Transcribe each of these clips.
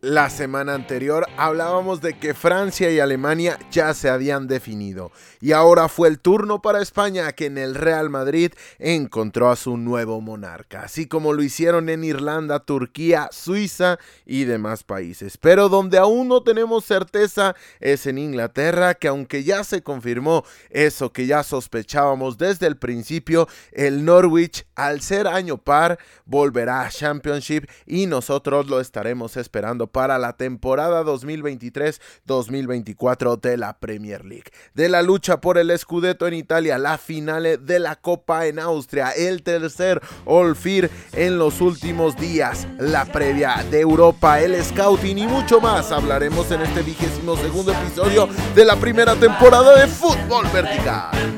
La semana anterior hablábamos de que Francia y Alemania ya se habían definido y ahora fue el turno para España que en el Real Madrid encontró a su nuevo monarca, así como lo hicieron en Irlanda, Turquía, Suiza y demás países. Pero donde aún no tenemos certeza es en Inglaterra, que aunque ya se confirmó eso que ya sospechábamos desde el principio, el Norwich al ser año par volverá a Championship y nosotros lo estaremos esperando para la temporada 2023-2024 de la Premier League. De la lucha por el Scudetto en Italia, la final de la Copa en Austria, el tercer Fear en los últimos días, la previa de Europa, el Scouting y mucho más hablaremos en este vigésimo segundo episodio de la primera temporada de Fútbol Vertical.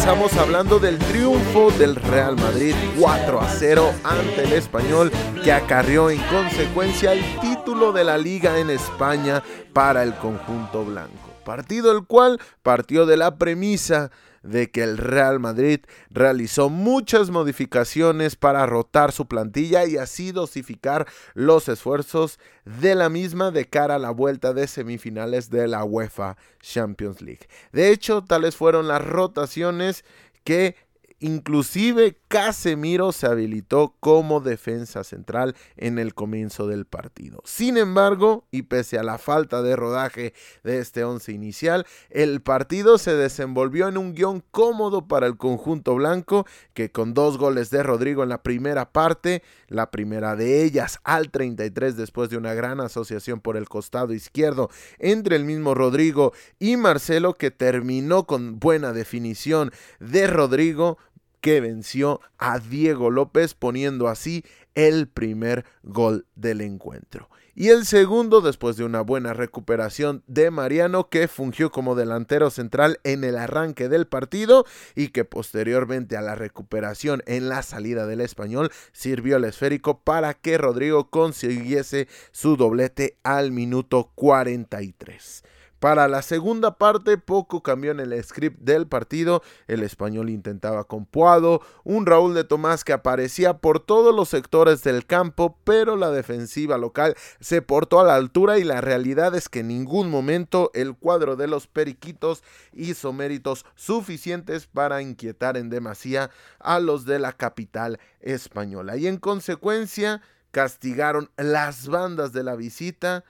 Comenzamos hablando del triunfo del Real Madrid 4 a 0 ante el español que acarrió en consecuencia el título de la liga en España para el conjunto blanco. Partido el cual partió de la premisa de que el Real Madrid realizó muchas modificaciones para rotar su plantilla y así dosificar los esfuerzos de la misma de cara a la vuelta de semifinales de la UEFA Champions League. De hecho, tales fueron las rotaciones que Inclusive Casemiro se habilitó como defensa central en el comienzo del partido. Sin embargo, y pese a la falta de rodaje de este once inicial, el partido se desenvolvió en un guion cómodo para el conjunto blanco, que con dos goles de Rodrigo en la primera parte, la primera de ellas al 33 después de una gran asociación por el costado izquierdo entre el mismo Rodrigo y Marcelo, que terminó con buena definición de Rodrigo, que venció a Diego López poniendo así el primer gol del encuentro. Y el segundo después de una buena recuperación de Mariano que fungió como delantero central en el arranque del partido y que posteriormente a la recuperación en la salida del español sirvió el esférico para que Rodrigo consiguiese su doblete al minuto 43. Para la segunda parte, poco cambió en el script del partido. El español intentaba con Puado, un Raúl de Tomás que aparecía por todos los sectores del campo, pero la defensiva local se portó a la altura y la realidad es que en ningún momento el cuadro de los Periquitos hizo méritos suficientes para inquietar en demasía a los de la capital española. Y en consecuencia, castigaron las bandas de la visita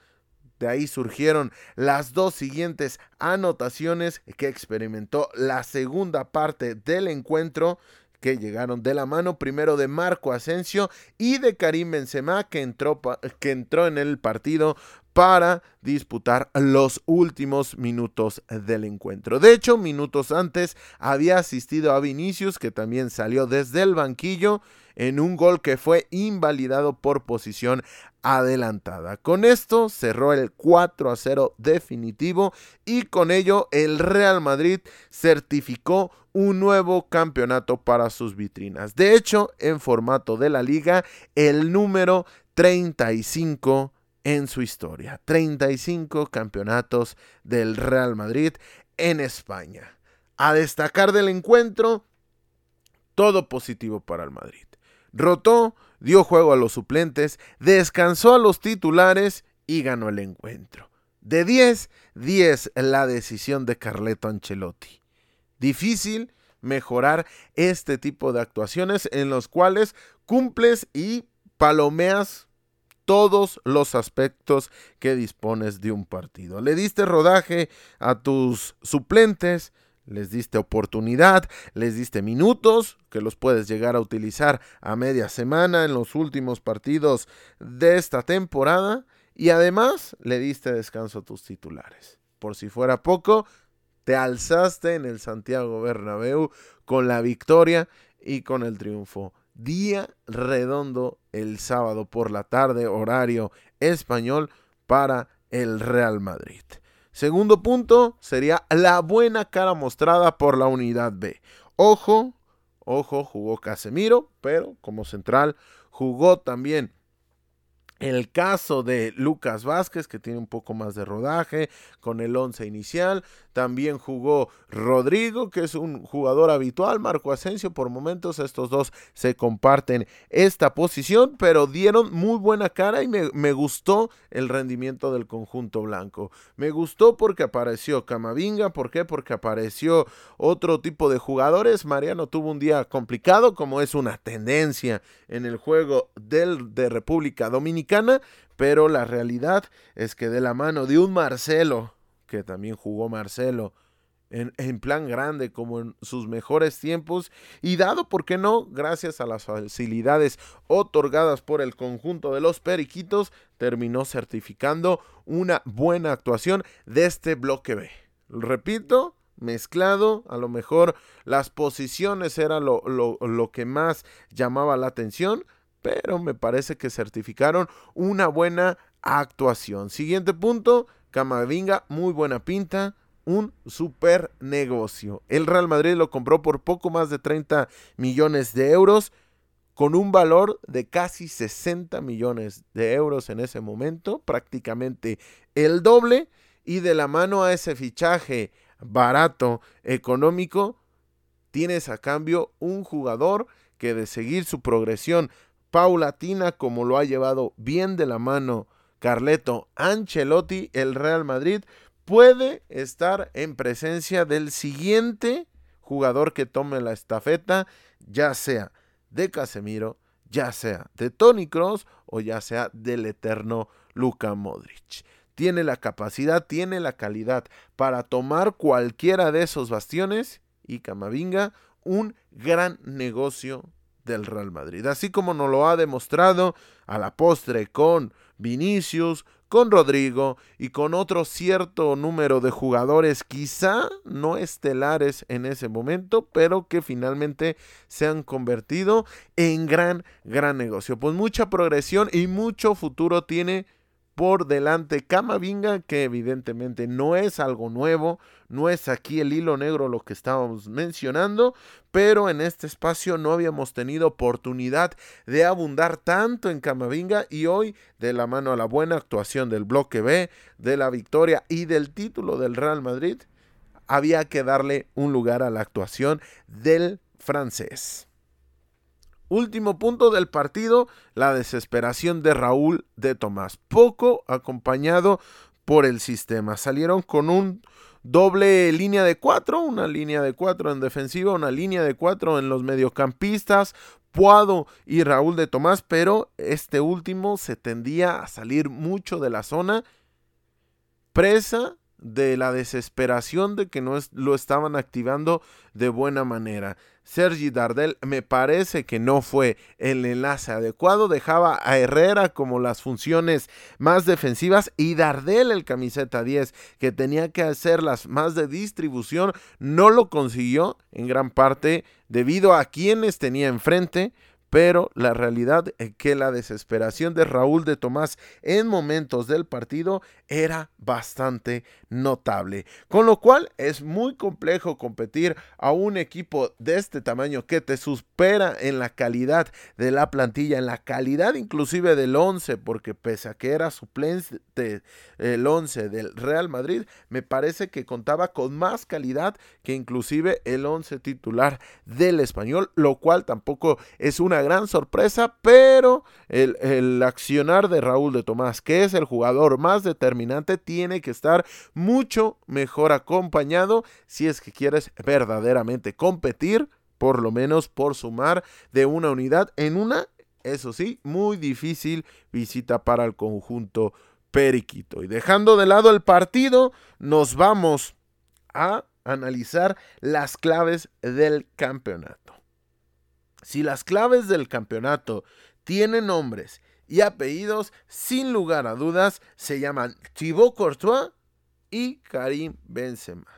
de ahí surgieron las dos siguientes anotaciones que experimentó la segunda parte del encuentro que llegaron de la mano primero de Marco Asensio y de Karim Benzema que entró, que entró en el partido para disputar los últimos minutos del encuentro. De hecho, minutos antes había asistido a Vinicius que también salió desde el banquillo en un gol que fue invalidado por posición adelantada. Con esto cerró el 4 a 0 definitivo y con ello el Real Madrid certificó un nuevo campeonato para sus vitrinas. De hecho, en formato de la liga, el número 35 en su historia. 35 campeonatos del Real Madrid en España. A destacar del encuentro, todo positivo para el Madrid. Rotó dio juego a los suplentes, descansó a los titulares y ganó el encuentro. De 10, 10 la decisión de Carleto Ancelotti. Difícil mejorar este tipo de actuaciones en los cuales cumples y palomeas todos los aspectos que dispones de un partido. Le diste rodaje a tus suplentes, les diste oportunidad, les diste minutos que los puedes llegar a utilizar a media semana en los últimos partidos de esta temporada y además le diste descanso a tus titulares. Por si fuera poco, te alzaste en el Santiago Bernabéu con la victoria y con el triunfo. Día redondo el sábado por la tarde, horario español para el Real Madrid. Segundo punto sería la buena cara mostrada por la unidad B. Ojo, ojo, jugó Casemiro, pero como central jugó también El caso de Lucas Vázquez, que tiene un poco más de rodaje con el 11 inicial. También jugó Rodrigo, que es un jugador habitual. Marco Asensio, por momentos estos dos se comparten esta posición, pero dieron muy buena cara y me, gustó el rendimiento del conjunto blanco. Me gustó porque apareció Camavinga. ¿Por qué? Porque apareció otro tipo de jugadores. Mariano tuvo un día complicado, como es una tendencia en el juego del, de República Dominicana pero la realidad es que de la mano de un Marcelo, que también jugó Marcelo, en, plan grande como en sus mejores tiempos y dado, ¿por qué no? Gracias a las facilidades otorgadas por el conjunto de los Periquitos, terminó certificando una buena actuación de este bloque B. Repito, mezclado, a lo mejor las posiciones era lo que más llamaba la atención, pero me parece que certificaron una buena actuación. Siguiente punto, Camavinga, muy buena pinta, un super negocio. El Real Madrid lo compró por poco más de 30 millones de euros, con un valor de casi 60 millones de euros en ese momento, prácticamente el doble, y de la mano a ese fichaje barato, económico, tienes a cambio un jugador que de seguir su progresión paulatina como lo ha llevado bien de la mano Carleto Ancelotti, el Real Madrid puede estar en presencia del siguiente jugador que tome la estafeta, ya sea de Casemiro, ya sea de Tony Cross o ya sea del eterno Luka Modric. Tiene la capacidad, tiene la calidad para tomar cualquiera de esos bastiones y Camavinga un gran negocio del Real Madrid. Así como nos lo ha demostrado a la postre con Vinicius, con Rodrigo y con otro cierto número de jugadores quizá no estelares en ese momento, pero que finalmente se han convertido en gran, gran negocio. Pues mucha progresión y mucho futuro tiene por delante Camavinga, que evidentemente no es algo nuevo, no es aquí el hilo negro lo que estábamos mencionando, pero en este espacio no habíamos tenido oportunidad de abundar tanto en Camavinga y hoy, de la mano a la buena actuación del bloque B, de la victoria y del título del Real Madrid, había que darle un lugar a la actuación del francés. Último punto del partido, la desesperación de Raúl de Tomás. Poco acompañado por el sistema. Salieron con un doble línea de cuatro, una línea de cuatro en defensiva, una línea de cuatro en los mediocampistas, Puado y Raúl de Tomás, pero este último se tendía a salir mucho de la zona, presa de la desesperación de que no lo estaban activando de buena manera. Sergi Dardel me parece que no fue el enlace adecuado, dejaba a Herrera como las funciones más defensivas y Dardel el camiseta 10 que tenía que hacer las más de distribución no lo consiguió en gran parte debido a quienes tenía enfrente pero la realidad es que la desesperación de Raúl de Tomás en momentos del partido era bastante notable. Con lo cual es muy complejo competir a un equipo de este tamaño que te supera en la calidad de la plantilla, en la calidad inclusive del 11, porque pese a que era suplente el 11 del Real Madrid, me parece que contaba con más calidad que inclusive el 11 titular del español, lo cual tampoco es una gran sorpresa, pero el, el, accionar de Raúl de Tomás, que es el jugador más determinante, tiene que estar mucho mejor acompañado si es que quieres verdaderamente competir, por lo menos por sumar de una unidad en una, eso sí, muy difícil visita para el conjunto periquito. Y dejando de lado el partido, nos vamos a analizar las claves del campeonato. Si las claves del campeonato tienen nombres y apellidos, sin lugar a dudas, se llaman Thibaut Courtois y Karim Benzema.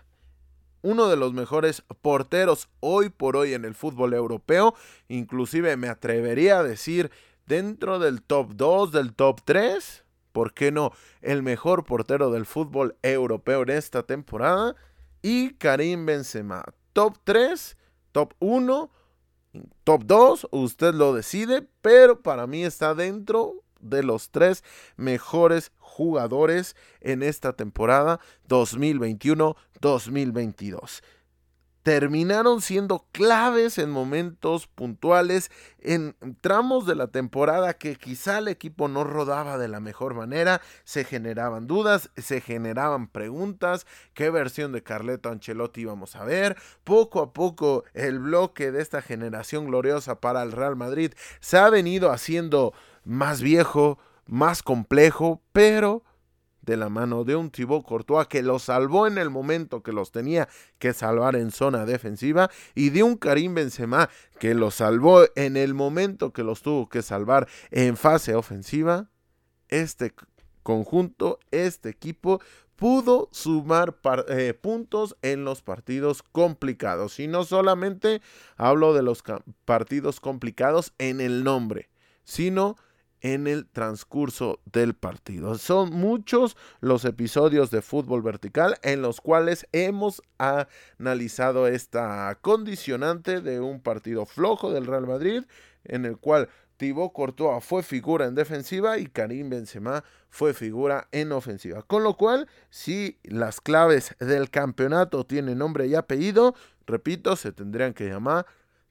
Uno de los mejores porteros hoy por hoy en el fútbol europeo, inclusive me atrevería a decir dentro del top 2, del top 3, ¿por qué no? El mejor portero del fútbol europeo en esta temporada y Karim Benzema. Top 3, top 1 Top 2, usted lo decide, pero para mí está dentro de los tres mejores jugadores en esta temporada 2021-2022 terminaron siendo claves en momentos puntuales, en tramos de la temporada que quizá el equipo no rodaba de la mejor manera, se generaban dudas, se generaban preguntas, qué versión de Carleto Ancelotti íbamos a ver, poco a poco el bloque de esta generación gloriosa para el Real Madrid se ha venido haciendo más viejo, más complejo, pero de la mano de un Thibaut Courtois que los salvó en el momento que los tenía que salvar en zona defensiva y de un Karim Benzema que los salvó en el momento que los tuvo que salvar en fase ofensiva, este conjunto, este equipo pudo sumar eh, puntos en los partidos complicados. Y no solamente hablo de los partidos complicados en el nombre, sino en el transcurso del partido. Son muchos los episodios de fútbol vertical en los cuales hemos analizado esta condicionante de un partido flojo del Real Madrid en el cual Thibaut Courtois fue figura en defensiva y Karim Benzema fue figura en ofensiva. Con lo cual, si las claves del campeonato tienen nombre y apellido, repito, se tendrían que llamar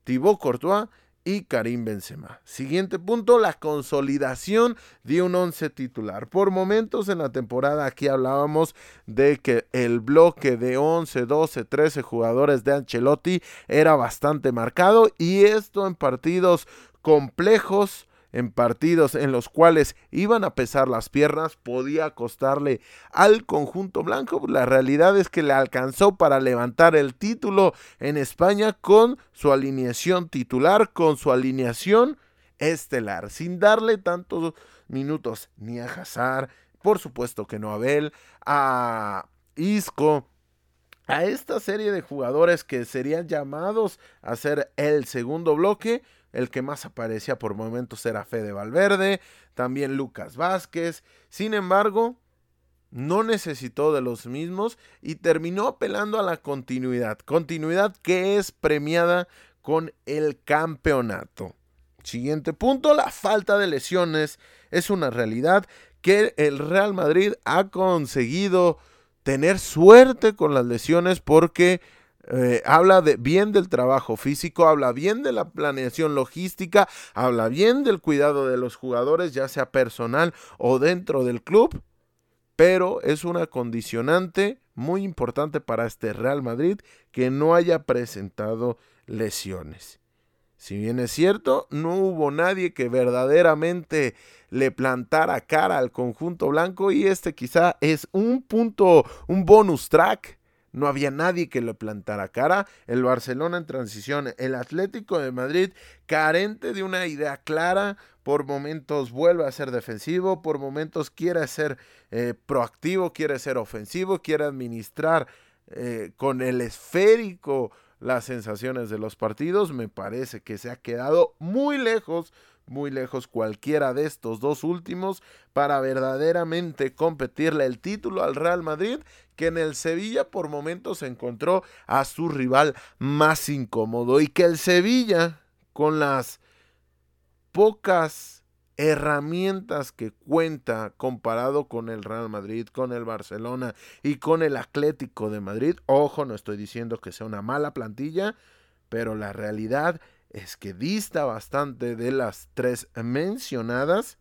Thibaut Courtois y Karim Benzema. Siguiente punto, la consolidación de un once titular. Por momentos en la temporada aquí hablábamos de que el bloque de 11, 12, 13 jugadores de Ancelotti era bastante marcado y esto en partidos complejos en partidos en los cuales iban a pesar las piernas, podía costarle al conjunto blanco. La realidad es que le alcanzó para levantar el título en España con su alineación titular, con su alineación estelar, sin darle tantos minutos ni a Hazard, por supuesto que no a Abel, a Isco, a esta serie de jugadores que serían llamados a ser el segundo bloque el que más aparecía por momentos era Fede Valverde, también Lucas Vázquez. Sin embargo, no necesitó de los mismos y terminó apelando a la continuidad. Continuidad que es premiada con el campeonato. Siguiente punto, la falta de lesiones es una realidad que el Real Madrid ha conseguido tener suerte con las lesiones porque eh, habla bien del trabajo físico, habla bien de la planeación logística, habla bien del cuidado de los jugadores, ya sea personal o dentro del club, pero es una condicionante muy importante para este Real Madrid que no haya presentado lesiones. Si bien es cierto, no hubo nadie que verdaderamente le plantara cara al conjunto blanco y este quizá es un punto, un bonus track no había nadie que le plantara cara. El Barcelona en transición, el Atlético de Madrid carente de una idea clara, por momentos vuelve a ser defensivo, por momentos quiere ser eh, proactivo, quiere ser ofensivo, quiere administrar eh, con el esférico las sensaciones de los partidos. Me parece que se ha quedado muy lejos muy lejos cualquiera de estos dos últimos para verdaderamente competirle el título al Real Madrid, que en el Sevilla por momentos encontró a su rival más incómodo y que el Sevilla con las pocas herramientas que cuenta comparado con el Real Madrid, con el Barcelona y con el Atlético de Madrid. Ojo, no estoy diciendo que sea una mala plantilla, pero la realidad es que dista bastante de las tres mencionadas.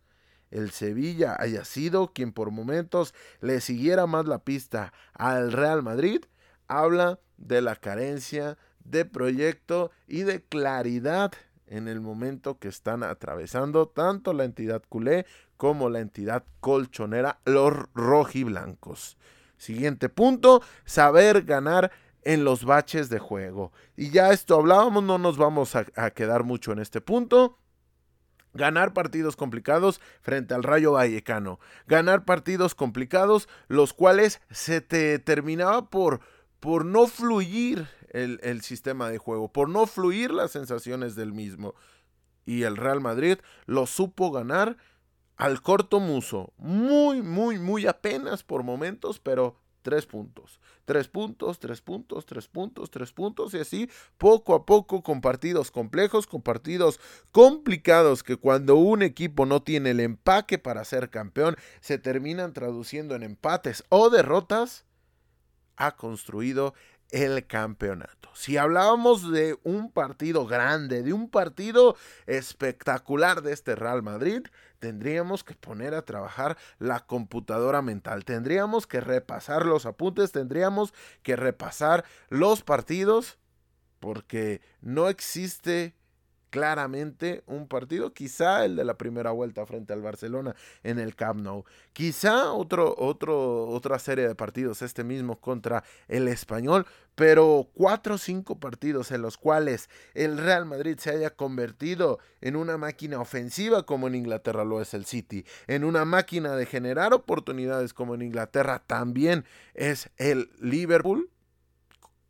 El Sevilla haya sido quien por momentos le siguiera más la pista al Real Madrid, habla de la carencia de proyecto y de claridad en el momento que están atravesando tanto la entidad culé como la entidad colchonera, los rojiblancos. Siguiente punto, saber ganar en los baches de juego. Y ya esto hablábamos, no nos vamos a, quedar mucho en este punto. Ganar partidos complicados frente al Rayo Vallecano. Ganar partidos complicados los cuales se te terminaba por, por no fluir el, el, sistema de juego, por no fluir las sensaciones del mismo. Y el Real Madrid lo supo ganar al corto muso. Muy, muy, muy apenas por momentos, pero tres puntos. Tres puntos, tres puntos, tres puntos, tres puntos y así poco a poco con partidos complejos, con partidos complicados que cuando un equipo no tiene el empaque para ser campeón se terminan traduciendo en empates o derrotas, ha construido el campeonato. Si hablábamos de un partido grande, de un partido espectacular de este Real Madrid, tendríamos que poner a trabajar la computadora mental, tendríamos que repasar los apuntes, tendríamos que repasar los partidos, porque no existe claramente un partido, quizá el de la primera vuelta frente al Barcelona en el Camp Nou, quizá otro, otro, otra serie de partidos, este mismo contra el Español, pero cuatro o cinco partidos en los cuales el Real Madrid se haya convertido en una máquina ofensiva como en Inglaterra lo es el City, en una máquina de generar oportunidades como en Inglaterra también es el Liverpool,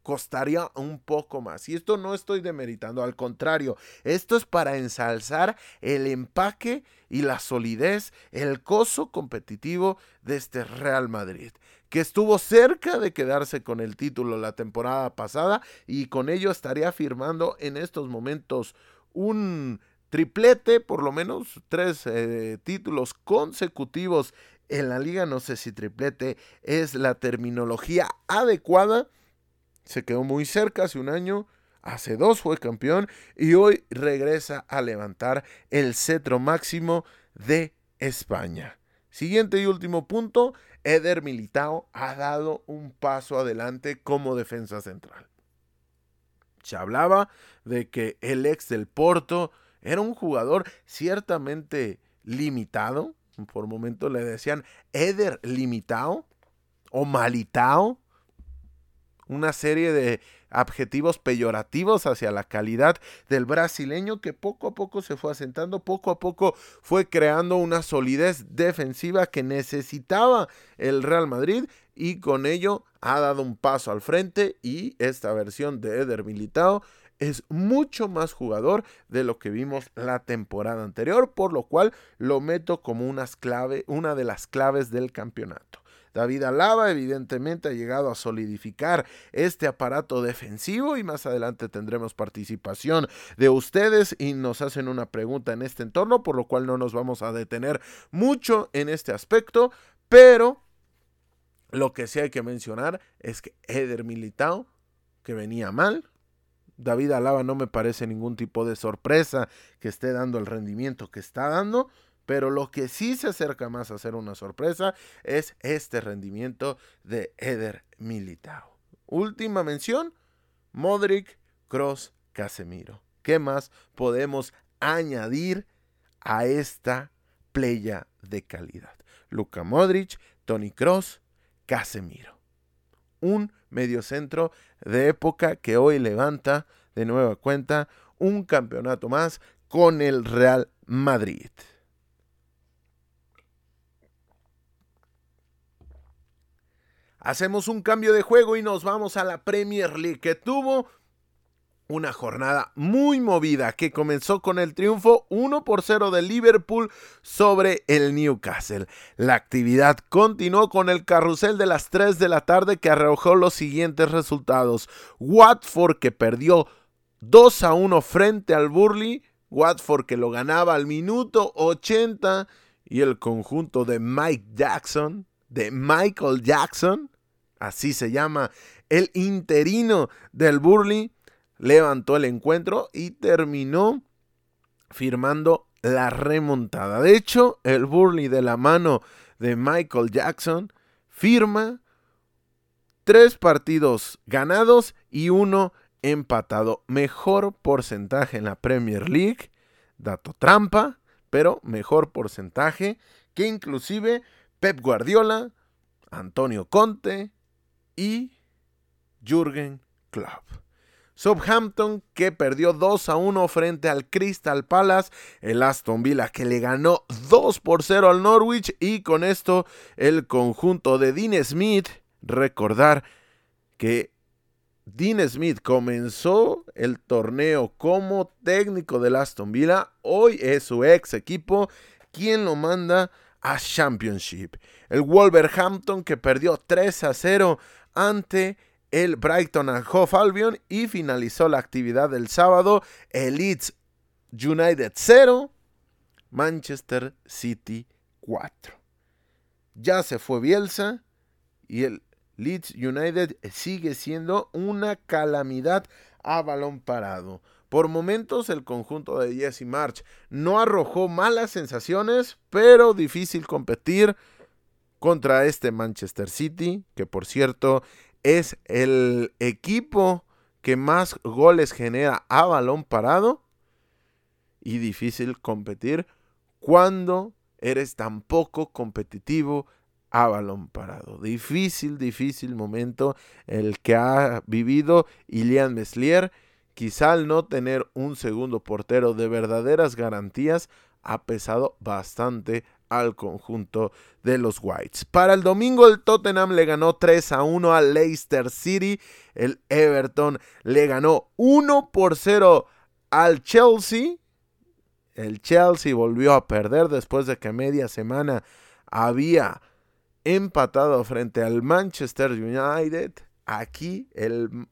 costaría un poco más. Y esto no estoy demeritando, al contrario, esto es para ensalzar el empaque y la solidez, el coso competitivo de este Real Madrid, que estuvo cerca de quedarse con el título la temporada pasada y con ello estaría firmando en estos momentos un triplete, por lo menos tres eh, títulos consecutivos en la liga, no sé si triplete es la terminología adecuada se quedó muy cerca hace un año, hace dos fue campeón y hoy regresa a levantar el cetro máximo de España. Siguiente y último punto, Eder Militao ha dado un paso adelante como defensa central. Se hablaba de que el ex del Porto era un jugador ciertamente limitado. Por momento le decían Eder limitado o malitao una serie de adjetivos peyorativos hacia la calidad del brasileño que poco a poco se fue asentando, poco a poco fue creando una solidez defensiva que necesitaba el Real Madrid y con ello ha dado un paso al frente y esta versión de Eder Militao es mucho más jugador de lo que vimos la temporada anterior, por lo cual lo meto como unas clave, una de las claves del campeonato. David Alaba evidentemente ha llegado a solidificar este aparato defensivo y más adelante tendremos participación de ustedes y nos hacen una pregunta en este entorno, por lo cual no nos vamos a detener mucho en este aspecto, pero lo que sí hay que mencionar es que Eder Militao, que venía mal, David Alaba no me parece ningún tipo de sorpresa que esté dando el rendimiento que está dando, pero lo que sí se acerca más a ser una sorpresa es este rendimiento de Eder Militao. Última mención, Modric, Cross, Casemiro. ¿Qué más podemos añadir a esta playa de calidad? Luka Modric, Tony Cross, Casemiro. Un mediocentro de época que hoy levanta de nueva cuenta un campeonato más con el Real Madrid. Hacemos un cambio de juego y nos vamos a la Premier League que tuvo una jornada muy movida que comenzó con el triunfo 1 por 0 de Liverpool sobre el Newcastle. La actividad continuó con el carrusel de las 3 de la tarde que arrojó los siguientes resultados. Watford que perdió 2 a 1 frente al Burley. Watford que lo ganaba al minuto 80 y el conjunto de Mike Jackson, de Michael Jackson, así se llama, el interino del Burley, levantó el encuentro y terminó firmando la remontada. De hecho, el Burley de la mano de Michael Jackson firma tres partidos ganados y uno empatado. Mejor porcentaje en la Premier League. Dato trampa, pero mejor porcentaje que inclusive Pep Guardiola, Antonio Conte, y Jürgen Klopp. Southampton que perdió 2 a 1 frente al Crystal Palace, el Aston Villa que le ganó 2 por 0 al Norwich. Y con esto el conjunto de Dean Smith, recordar que Dean Smith comenzó el torneo como técnico del Aston Villa, hoy es su ex equipo. Quien lo manda a Championship. El Wolverhampton que perdió 3 a 0 ante el Brighton and Hove Albion y finalizó la actividad del sábado. El Leeds United 0, Manchester City 4. Ya se fue Bielsa y el Leeds United sigue siendo una calamidad a balón parado. Por momentos el conjunto de Jesse March no arrojó malas sensaciones, pero difícil competir contra este Manchester City, que por cierto es el equipo que más goles genera a balón parado y difícil competir cuando eres tan poco competitivo a balón parado. Difícil, difícil momento el que ha vivido Ilian Meslier. Quizá al no tener un segundo portero de verdaderas garantías ha pesado bastante al conjunto de los Whites. Para el domingo el Tottenham le ganó 3 a 1 al Leicester City. El Everton le ganó 1 por 0 al Chelsea. El Chelsea volvió a perder después de que media semana había empatado frente al Manchester United. Aquí el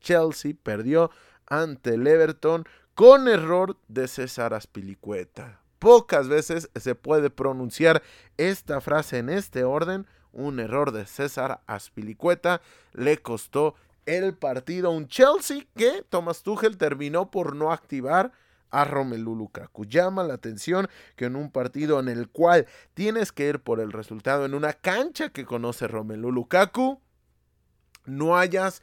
Chelsea perdió ante el Everton con error de César Aspilicueta. Pocas veces se puede pronunciar esta frase en este orden. Un error de César Aspilicueta le costó el partido a un Chelsea que Thomas Tuchel terminó por no activar a Romelu Lukaku. Llama la atención que en un partido en el cual tienes que ir por el resultado en una cancha que conoce Romelu Lukaku, no hayas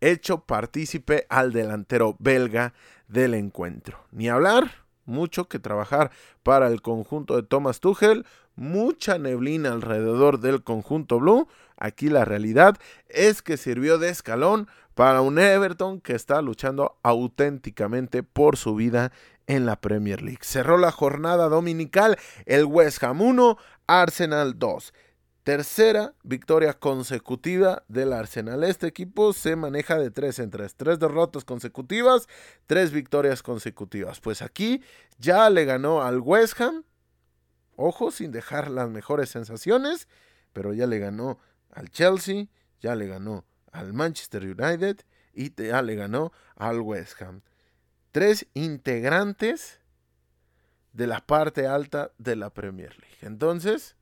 hecho partícipe al delantero belga del encuentro. Ni hablar, mucho que trabajar para el conjunto de Thomas Tuchel, mucha neblina alrededor del conjunto blue. Aquí la realidad es que sirvió de escalón para un Everton que está luchando auténticamente por su vida en la Premier League. Cerró la jornada dominical el West Ham 1, Arsenal 2. Tercera victoria consecutiva del Arsenal. Este equipo se maneja de tres en tres. Tres derrotas consecutivas, tres victorias consecutivas. Pues aquí ya le ganó al West Ham. Ojo, sin dejar las mejores sensaciones. Pero ya le ganó al Chelsea, ya le ganó al Manchester United y ya le ganó al West Ham. Tres integrantes de la parte alta de la Premier League. Entonces,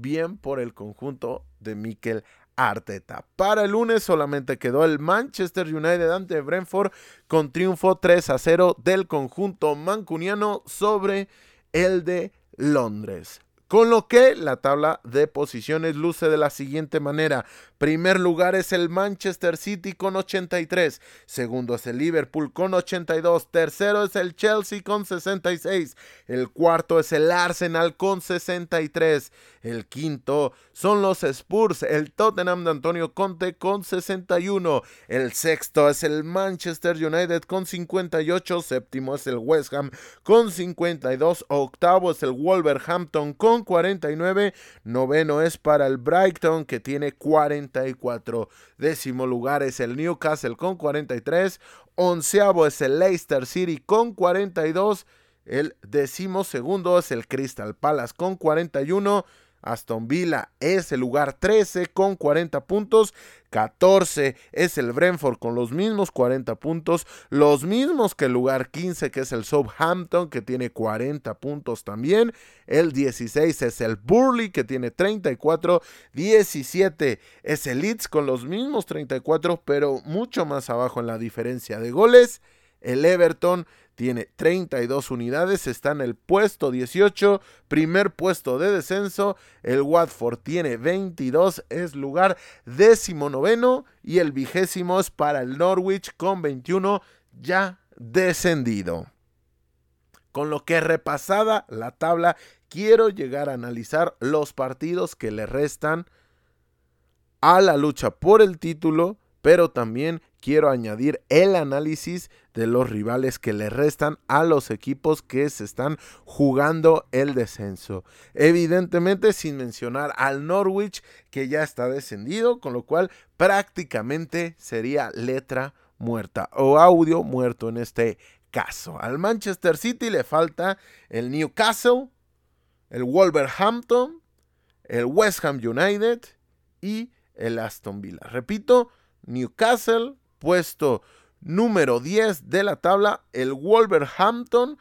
bien por el conjunto de Mikel Arteta. Para el lunes solamente quedó el Manchester United ante Brentford con triunfo 3 a 0 del conjunto mancuniano sobre el de Londres. Con lo que la tabla de posiciones luce de la siguiente manera. Primer lugar es el Manchester City con 83. Segundo es el Liverpool con 82. Tercero es el Chelsea con 66. El cuarto es el Arsenal con 63. El quinto son los Spurs, el Tottenham de Antonio Conte con 61. El sexto es el Manchester United con 58. Séptimo es el West Ham con 52. Octavo es el Wolverhampton con 49. Noveno es para el Brighton que tiene 44. Décimo lugar es el Newcastle con 43. Onceavo es el Leicester City con 42. El décimo segundo es el Crystal Palace con 41. Aston Villa es el lugar 13 con 40 puntos. 14 es el Brentford con los mismos 40 puntos. Los mismos que el lugar 15 que es el Southampton que tiene 40 puntos también. El 16 es el Burley que tiene 34. 17 es el Leeds con los mismos 34 pero mucho más abajo en la diferencia de goles. El Everton tiene 32 unidades, está en el puesto 18, primer puesto de descenso. El Watford tiene 22, es lugar décimo noveno y el vigésimo es para el Norwich con 21 ya descendido. Con lo que repasada la tabla, quiero llegar a analizar los partidos que le restan a la lucha por el título, pero también quiero añadir el análisis de los rivales que le restan a los equipos que se están jugando el descenso. Evidentemente sin mencionar al Norwich que ya está descendido, con lo cual prácticamente sería letra muerta o audio muerto en este caso. Al Manchester City le falta el Newcastle, el Wolverhampton, el West Ham United y el Aston Villa. Repito, Newcastle, puesto número 10 de la tabla, el Wolverhampton,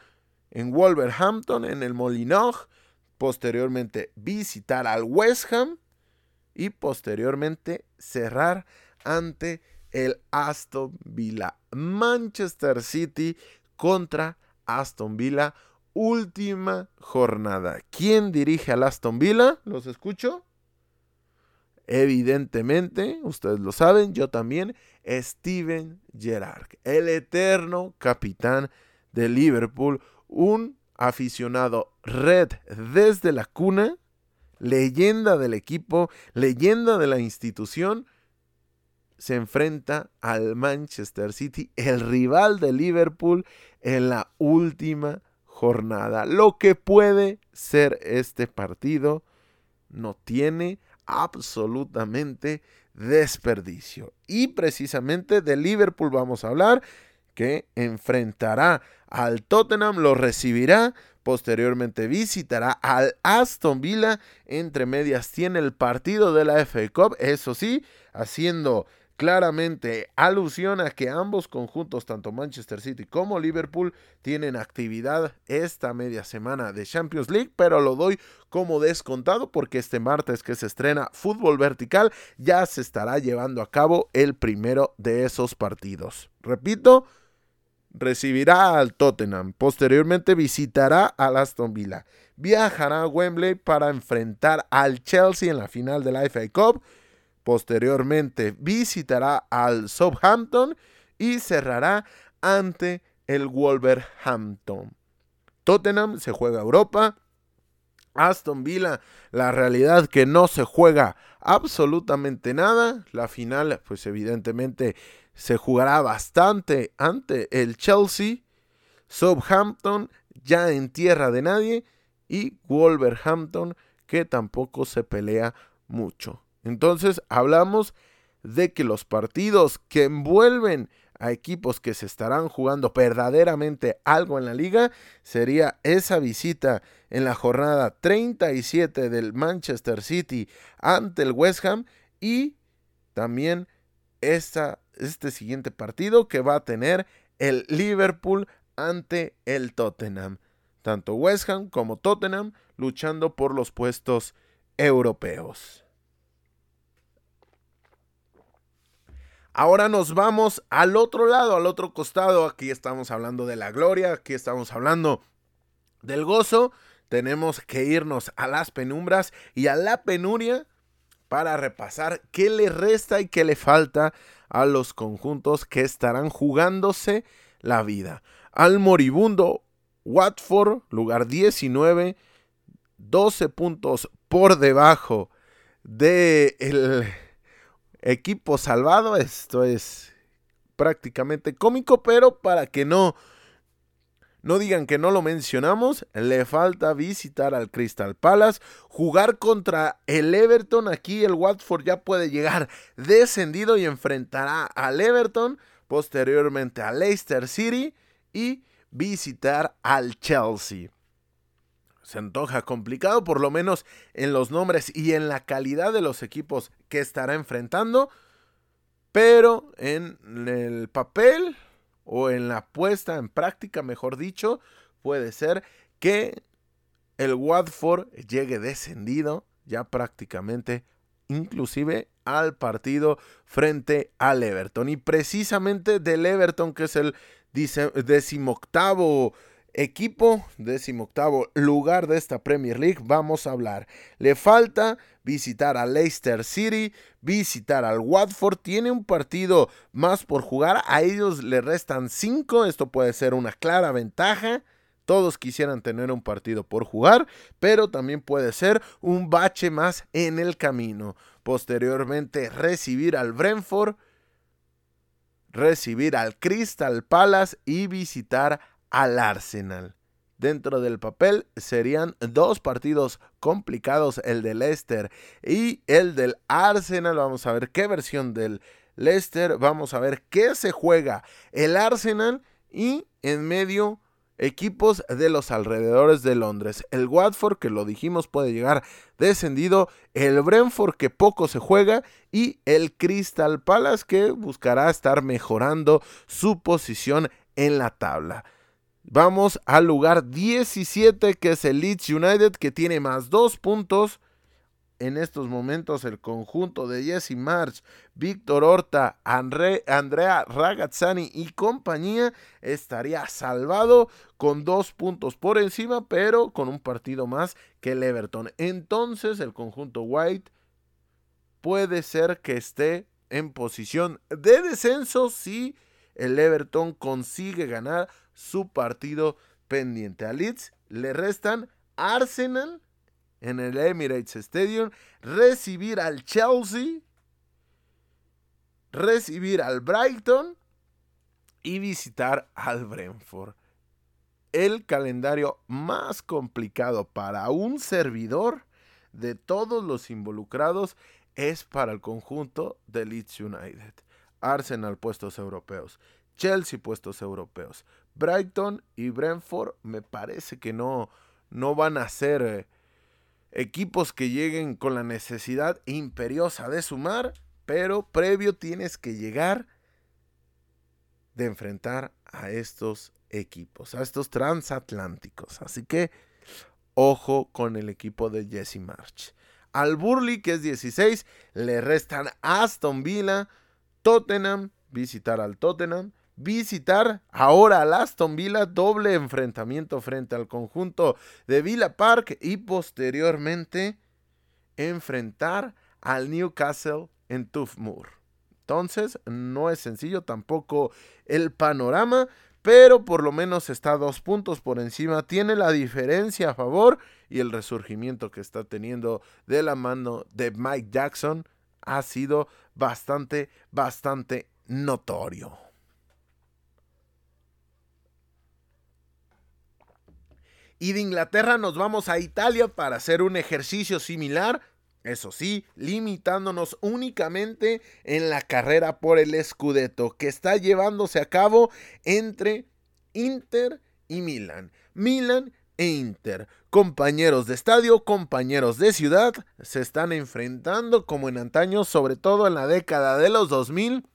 en Wolverhampton, en el Molineux, posteriormente visitar al West Ham y posteriormente cerrar ante el Aston Villa. Manchester City contra Aston Villa. Última jornada. ¿Quién dirige al Aston Villa? ¿Los escucho? Evidentemente, ustedes lo saben, yo también, Steven Gerrard, el eterno capitán de Liverpool, un aficionado red desde la cuna, leyenda del equipo, leyenda de la institución, se enfrenta al Manchester City, el rival de Liverpool, en la última jornada. Lo que puede ser este partido no tiene absolutamente desperdicio. Y precisamente de Liverpool vamos a hablar, que enfrentará al Tottenham, lo recibirá, posteriormente visitará al Aston Villa, entre medias tiene el partido de la FA Cup, eso sí, haciendo claramente alusión a que ambos conjuntos, tanto Manchester City como Liverpool, tienen actividad esta media semana de Champions League, pero lo doy como descontado porque este martes que se estrena Fútbol Vertical ya se estará llevando a cabo el primero de esos partidos. Repito, recibirá al Tottenham, posteriormente visitará al Aston Villa, viajará a Wembley para enfrentar al Chelsea en la final de la FA Cup, Posteriormente visitará al Southampton y cerrará ante el Wolverhampton. Tottenham se juega Europa. Aston Villa, la realidad que no se juega absolutamente nada. La final, pues evidentemente se jugará bastante ante el Chelsea. Southampton ya en tierra de nadie y Wolverhampton que tampoco se pelea mucho. Entonces hablamos de que los partidos que envuelven a equipos que se estarán jugando verdaderamente algo en la liga sería esa visita en la jornada 37 del Manchester City ante el West Ham y también este siguiente partido que va a tener el Liverpool ante el Tottenham. Tanto West Ham como Tottenham luchando por los puestos europeos. Ahora nos vamos al otro lado, al otro costado. Aquí estamos hablando de la gloria, aquí estamos hablando del gozo. Tenemos que irnos a las penumbras y a la penuria para repasar qué le resta y qué le falta a los conjuntos que estarán jugándose la vida. Al moribundo Watford, lugar 19, 12 puntos por debajo de el equipo salvado. Esto es prácticamente cómico, pero para que no no digan que no lo mencionamos, le falta visitar al Crystal Palace, jugar contra el Everton, aquí el Watford ya puede llegar descendido y enfrentará al Everton, posteriormente al Leicester City y visitar al Chelsea se antoja complicado, por lo menos en los nombres y en la calidad de los equipos que estará enfrentando. Pero en el papel o en la puesta en práctica, mejor dicho, puede ser que el Watford llegue descendido ya prácticamente, inclusive al partido frente al Everton. Y precisamente del Everton, que es el decimoctavo equipo decimoctavo lugar de esta Premier League vamos a hablar. Le falta visitar a Leicester City, visitar al Watford. Tiene un partido más por jugar. A ellos le restan cinco. Esto puede ser una clara ventaja. Todos quisieran tener un partido por jugar, pero también puede ser un bache más en el camino. Posteriormente recibir al Brentford, recibir al Crystal Palace y visitar al Arsenal. Dentro del papel serían dos partidos complicados, el de Leicester y el del Arsenal. Vamos a ver qué versión del Leicester, vamos a ver qué se juega el Arsenal y en medio equipos de los alrededores de Londres. El Watford, que lo dijimos, puede llegar descendido. El Brentford, que poco se juega. Y el Crystal Palace, que buscará estar mejorando su posición en la tabla. Vamos al lugar 17, que es el Leeds United, que tiene más dos puntos en estos momentos el conjunto de Jesse March, Víctor Horta, Andrea Ragazzani y compañía estaría salvado con dos puntos por encima, pero con un partido más que el Everton. Entonces el conjunto White puede ser que esté en posición de descenso si el Everton consigue ganar su partido pendiente. A Leeds le restan Arsenal en el Emirates Stadium, recibir al Chelsea, recibir al Brighton y visitar al Brentford. El calendario más complicado para un servidor de todos los involucrados es para el conjunto de Leeds United. Arsenal puestos europeos, Chelsea puestos europeos, Brighton y Brentford me parece que no, no van a ser eh, equipos que lleguen con la necesidad imperiosa de sumar, pero previo tienes que llegar de enfrentar a estos equipos, a estos transatlánticos. Así que ojo con el equipo de Jesse March. Al Burley, que es 16, le restan Aston Villa, Tottenham, visitar al Tottenham, visitar ahora al Aston Villa, doble enfrentamiento frente al conjunto de Villa Park y posteriormente enfrentar al Newcastle en Tuff Moor. Entonces, no es sencillo tampoco el panorama, pero por lo menos está dos puntos por encima, tiene la diferencia a favor y el resurgimiento que está teniendo de la mano de Mike Jackson ha sido bastante, bastante notorio. Y de Inglaterra nos vamos a Italia para hacer un ejercicio similar, eso sí, limitándonos únicamente en la carrera por el Scudetto que está llevándose a cabo entre Inter y Milan. Milan e Inter, compañeros de estadio, compañeros de ciudad, se están enfrentando como en antaño, sobre todo en la década de los 2000,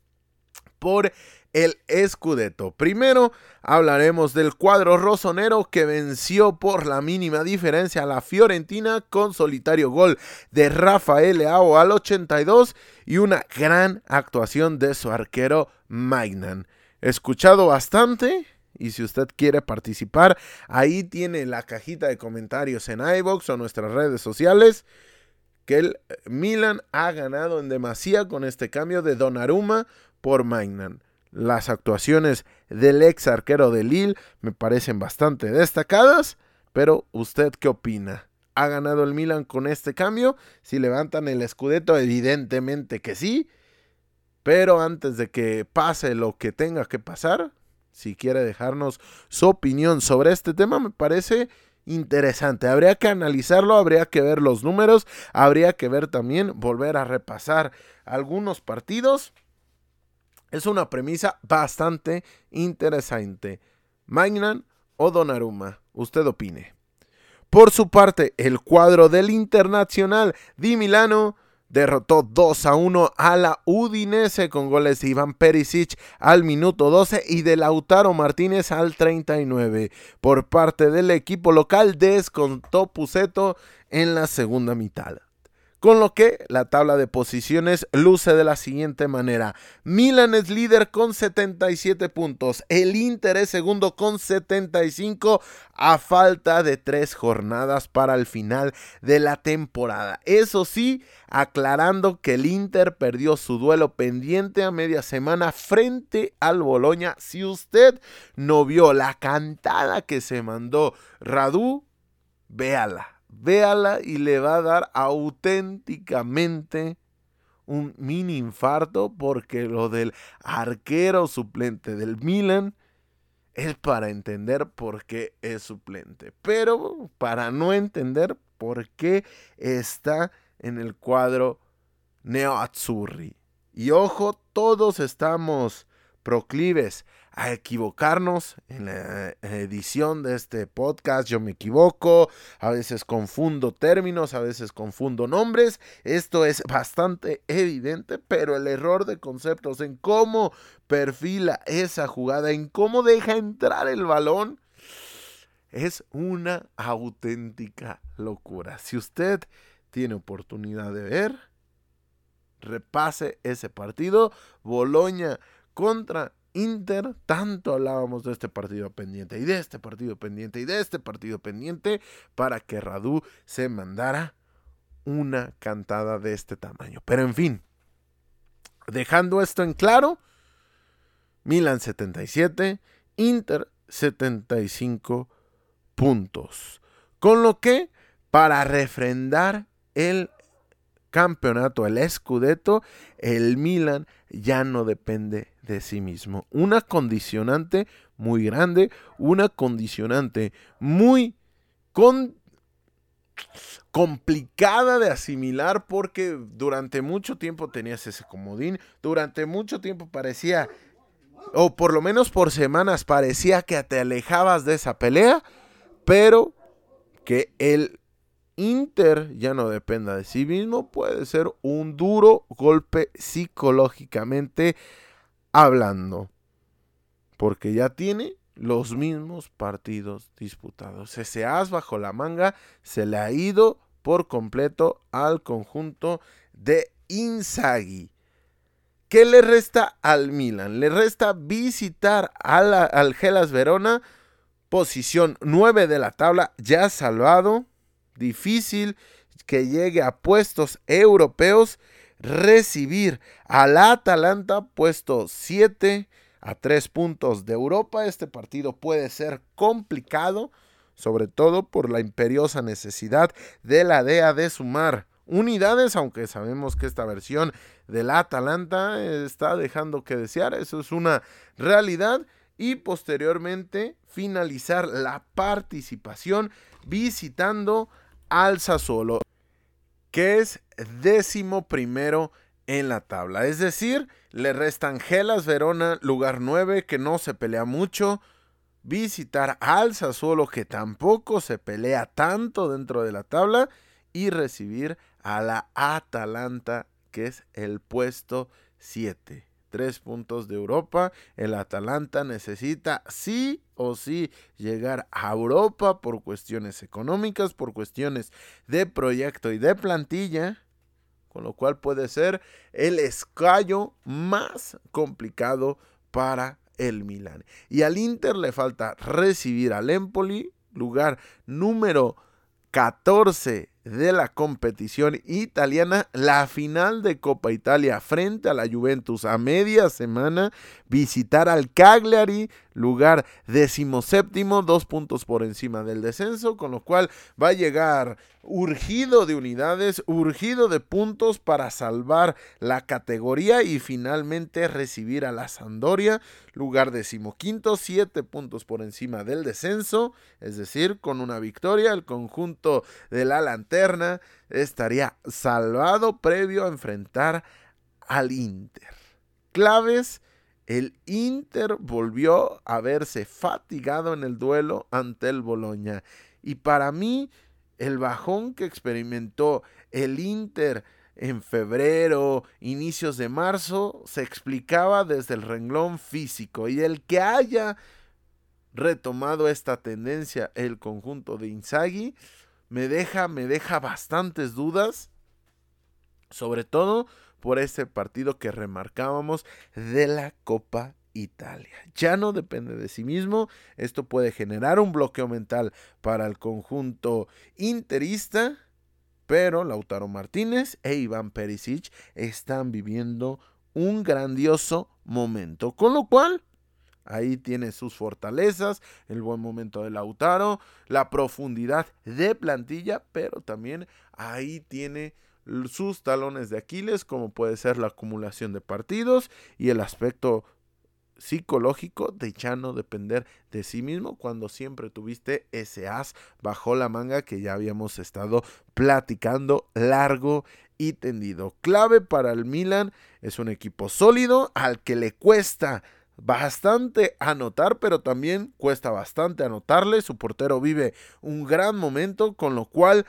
por el Scudetto. Primero hablaremos del cuadro rosonero que venció por la mínima diferencia a la Fiorentina con solitario gol de Rafael Leao al 82 y una gran actuación de su arquero Magnan. Escuchado bastante. Y si usted quiere participar, ahí tiene la cajita de comentarios en iBox o nuestras redes sociales. Que el Milan ha ganado en demasía con este cambio de Donnarumma por Magnan. Las actuaciones del ex arquero de Lille me parecen bastante destacadas, pero ¿usted qué opina? ¿Ha ganado el Milan con este cambio? Si levantan el escudeto, evidentemente que sí. Pero antes de que pase lo que tenga que pasar, si quiere dejarnos su opinión sobre este tema, me parece interesante. Habría que analizarlo, habría que ver los números, habría que ver también, volver a repasar algunos partidos es una premisa bastante interesante. Magnan o Donnarumma, usted opine. Por su parte, el cuadro del Internacional di Milano derrotó 2 a 1 a la Udinese con goles de Iván Perisic al minuto 12 y de Lautaro Martínez al 39. Por parte del equipo local descontó Puceto en la segunda mitad. Con lo que la tabla de posiciones luce de la siguiente manera. Milan es líder con 77 puntos. El Inter es segundo con 75 a falta de tres jornadas para el final de la temporada. Eso sí, aclarando que el Inter perdió su duelo pendiente a media semana frente al Boloña. Si usted no vio la cantada que se mandó Radu, véala véala y le va a dar auténticamente un mini infarto porque lo del arquero suplente del Milan es para entender por qué es suplente, pero para no entender por qué está en el cuadro Neo Azzurri. Y ojo, todos estamos proclives a equivocarnos en la edición de este podcast. Yo me equivoco, a veces confundo términos, a veces confundo nombres. Esto es bastante evidente, pero el error de conceptos en cómo perfila esa jugada, en cómo deja entrar el balón, es una auténtica locura. Si usted tiene oportunidad de ver, repase ese partido. Boloña contra Inter, tanto hablábamos de este partido pendiente y de este partido pendiente y de este partido pendiente para que Radu se mandara una cantada de este tamaño. Pero en fin, dejando esto en claro, Milan 77, Inter 75 puntos. Con lo que, para refrendar el campeonato, el Scudetto, el Milan ya no depende de sí mismo. Una condicionante muy grande, una condicionante muy complicada de asimilar porque durante mucho tiempo tenías ese comodín, durante mucho tiempo parecía, o por lo menos por semanas parecía que te alejabas de esa pelea, pero que el Inter ya no dependa de sí mismo, puede ser un duro golpe psicológicamente hablando. Porque ya tiene los mismos partidos disputados. Ese as bajo la manga se le ha ido por completo al conjunto de Inzaghi. ¿Qué le resta al Milan? Le resta visitar al Gelas Verona, posición 9 de la tabla, ya salvado difícil que llegue a puestos europeos, recibir al Atalanta puesto 7 a 3 puntos de Europa. Este partido puede ser complicado, sobre todo por la imperiosa necesidad de la DEA de sumar unidades, aunque sabemos que esta versión del Atalanta está dejando que desear, eso es una realidad. Y posteriormente finalizar la participación visitando al Sassuolo, que es décimo primero en la tabla. Es decir, le restan Gelas Verona, lugar 9, que no se pelea mucho. Visitar al Sassuolo, que tampoco se pelea tanto dentro de la tabla. Y recibir a la Atalanta, que es el puesto 7 tres puntos de Europa. El Atalanta necesita sí o sí llegar a Europa por cuestiones económicas, por cuestiones de proyecto y de plantilla. Con lo cual puede ser el escallo más complicado para el Milan. Y al Inter le falta recibir al Empoli, lugar número 14 de la competición italiana, la final de Copa Italia frente a la Juventus a media semana, visitar al Cagliari, lugar decimoséptimo, dos puntos por encima del descenso, con lo cual va a llegar urgido de unidades, urgido de puntos para salvar la categoría y finalmente recibir a la Sandoria, lugar decimoquinto, siete puntos por encima del descenso, es decir, con una victoria el conjunto de la lanterna estaría salvado previo a enfrentar al Inter. Claves el Inter volvió a verse fatigado en el duelo ante el Boloña. Y para mí, el bajón que experimentó el Inter en febrero, inicios de marzo, se explicaba desde el renglón físico. Y el que haya retomado esta tendencia el conjunto de Inzaghi me deja, me deja bastantes dudas, sobre todo por ese partido que remarcábamos de la Copa Italia. Ya no depende de sí mismo. Esto puede generar un bloqueo mental para el conjunto interista. Pero Lautaro Martínez e Iván Perisic están viviendo un grandioso momento. Con lo cual, ahí tiene sus fortalezas, el buen momento de Lautaro, la profundidad de plantilla, pero también ahí tiene sus talones de Aquiles, como puede ser la acumulación de partidos y el aspecto psicológico de ya no depender de sí mismo cuando siempre tuviste ese as bajo la manga que ya habíamos estado platicando largo y tendido. Clave para el Milan es un equipo sólido al que le cuesta bastante anotar, pero también cuesta bastante anotarle. Su portero vive un gran momento, con lo cual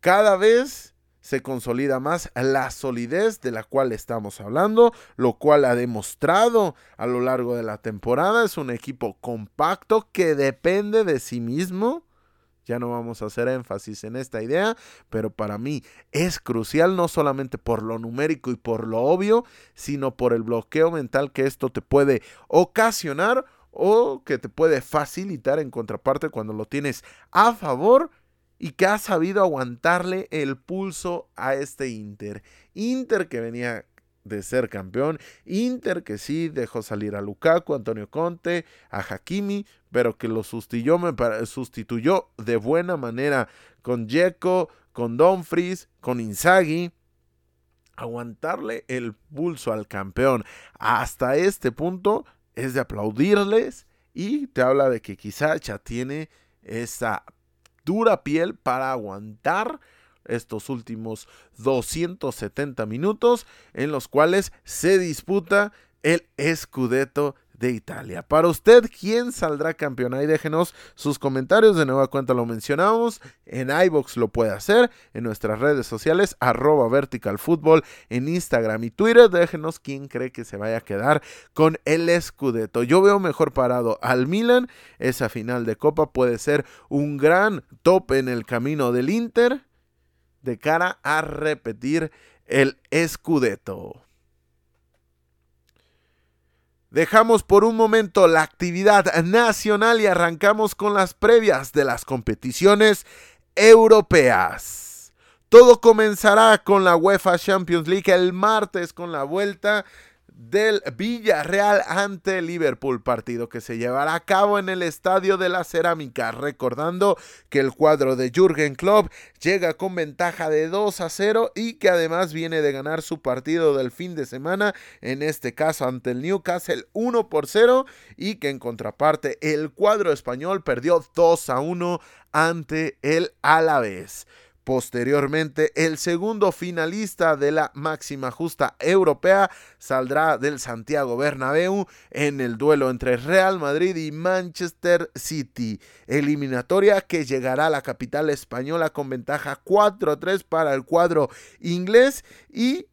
cada vez se consolida más la solidez de la cual estamos hablando, lo cual ha demostrado a lo largo de la temporada. Es un equipo compacto que depende de sí mismo ya no vamos a hacer énfasis en esta idea, pero para mí es crucial no solamente por lo numérico y por lo obvio, sino por el bloqueo mental que esto te puede ocasionar o que te puede facilitar en contraparte cuando lo tienes a favor y que ha sabido aguantarle el pulso a este Inter. Inter que venía de ser campeón. Inter que sí dejó salir a Lukaku, Antonio Conte, a Hakimi, pero que lo sustituyó, sustituyó de buena manera con Jeco, con Dumfries, con Inzaghi. Aguantarle el pulso al campeón hasta este punto es de aplaudirles y te habla de que quizá ya tiene esa dura piel para aguantar estos últimos 270 minutos en los cuales se disputa el Scudetto de Italia. Para usted, ¿quién saldrá campeón? Ahí déjenos sus comentarios. De nueva cuenta lo mencionamos. En iBox lo puede hacer. En nuestras redes sociales, arroba vertical en Instagram y Twitter. Déjenos quién cree que se vaya a quedar con el Scudetto. Yo veo mejor parado al Milan. Esa final de Copa puede ser un gran top en el camino del Inter de cara a repetir el Scudetto. Dejamos por un momento la actividad nacional y arrancamos con las previas de las competiciones europeas. Todo comenzará con la UEFA Champions League el martes con la vuelta del Villarreal ante Liverpool, partido que se llevará a cabo en el Estadio de la Cerámica, recordando que el cuadro de Jürgen Klopp llega con ventaja de 2 a 0 y que además viene de ganar su partido del fin de semana, en este caso ante el Newcastle 1 por 0 y que en contraparte el cuadro español perdió 2 a 1 ante el Alavés. Posteriormente, el segundo finalista de la máxima justa europea saldrá del Santiago Bernabéu en el duelo entre Real Madrid y Manchester City, eliminatoria que llegará a la capital española con ventaja 4-3 para el cuadro inglés y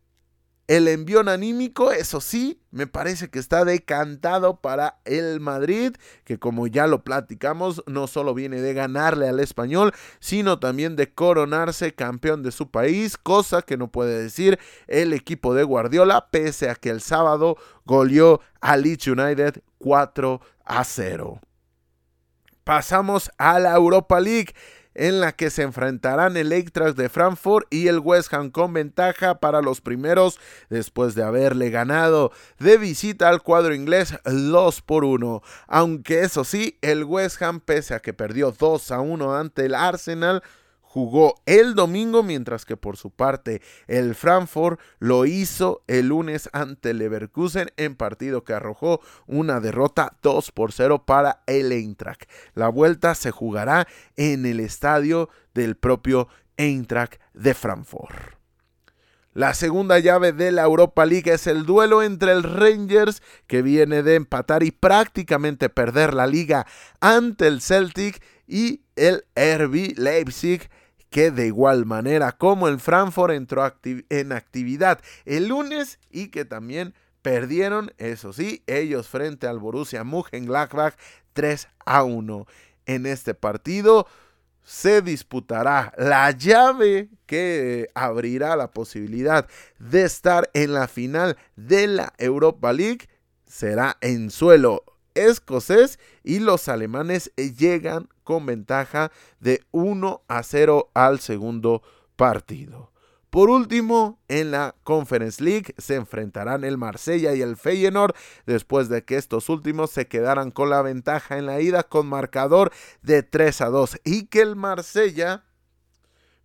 el envión anímico, eso sí, me parece que está decantado para el Madrid, que como ya lo platicamos, no solo viene de ganarle al español, sino también de coronarse campeón de su país, cosa que no puede decir el equipo de Guardiola, pese a que el sábado goleó a Leeds United 4 a 0. Pasamos a la Europa League en la que se enfrentarán el Eintracht de Frankfurt y el West Ham con ventaja para los primeros después de haberle ganado de visita al cuadro inglés 2 por 1. Aunque eso sí, el West Ham pese a que perdió 2 a 1 ante el Arsenal jugó el domingo, mientras que por su parte el Frankfurt lo hizo el lunes ante Leverkusen en partido que arrojó una derrota 2 por 0 para el Eintracht. La vuelta se jugará en el estadio del propio Eintracht de Frankfurt. La segunda llave de la Europa League es el duelo entre el Rangers, que viene de empatar y prácticamente perder la liga ante el Celtic, y el RB Leipzig, que de igual manera como el Frankfurt entró en actividad el lunes y que también perdieron, eso sí, ellos frente al Borussia Mönchengladbach 3 a 1. En este partido se disputará la llave que abrirá la posibilidad de estar en la final de la Europa League. Será en suelo escocés y los alemanes llegan con ventaja de 1 a 0 al segundo partido. Por último, en la Conference League se enfrentarán el Marsella y el Feyenoord después de que estos últimos se quedaran con la ventaja en la ida con marcador de 3 a 2 y que el Marsella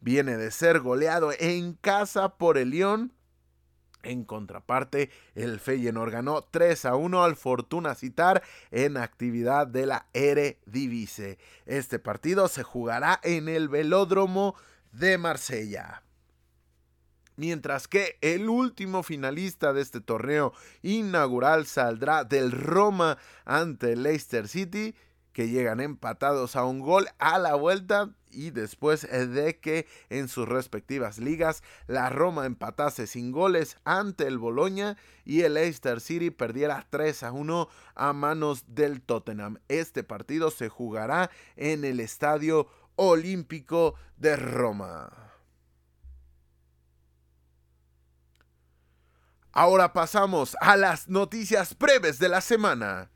viene de ser goleado en casa por el Lyon en contraparte, el Feyenoord ganó 3 a 1 al Fortuna Citar en actividad de la Eredivisie. Este partido se jugará en el Velódromo de Marsella. Mientras que el último finalista de este torneo inaugural saldrá del Roma ante Leicester City, que llegan empatados a un gol a la vuelta y después de que en sus respectivas ligas la Roma empatase sin goles ante el Boloña y el Leicester City perdiera 3 a 1 a manos del Tottenham. Este partido se jugará en el Estadio Olímpico de Roma. Ahora pasamos a las noticias breves de la semana.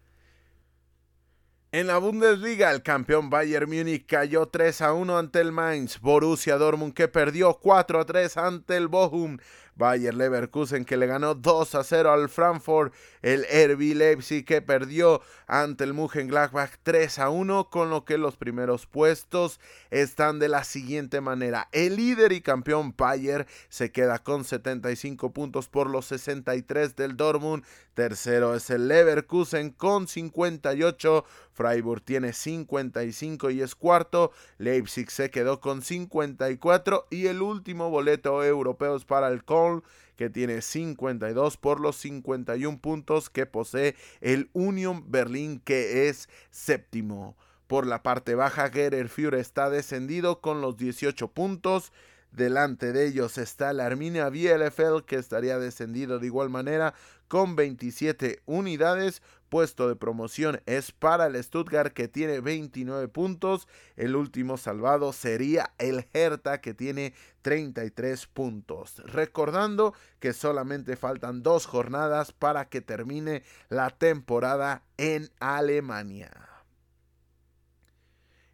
En la Bundesliga, el campeón Bayern Múnich cayó 3 a 1 ante el Mainz. Borussia Dortmund que perdió 4 a 3 ante el Bochum. Bayer Leverkusen que le ganó 2 a 0 al Frankfurt, el RB Leipzig que perdió ante el Mönchengladbach 3 a 1, con lo que los primeros puestos están de la siguiente manera. El líder y campeón Bayer se queda con 75 puntos por los 63 del Dortmund. Tercero es el Leverkusen con 58. Freiburg tiene 55 y es cuarto. Leipzig se quedó con 54 y el último boleto europeo es para el Que tiene 52 por los 51 puntos que posee el Union Berlin, que es séptimo. Por la parte baja, Gerer Führer está descendido con los 18 puntos. Delante de ellos está la Arminia Bielefeld, que estaría descendido de igual manera con 27 unidades. Puesto de promoción es para el Stuttgart que tiene 29 puntos. El último salvado sería el Hertha que tiene 33 puntos. Recordando que solamente faltan dos jornadas para que termine la temporada en Alemania.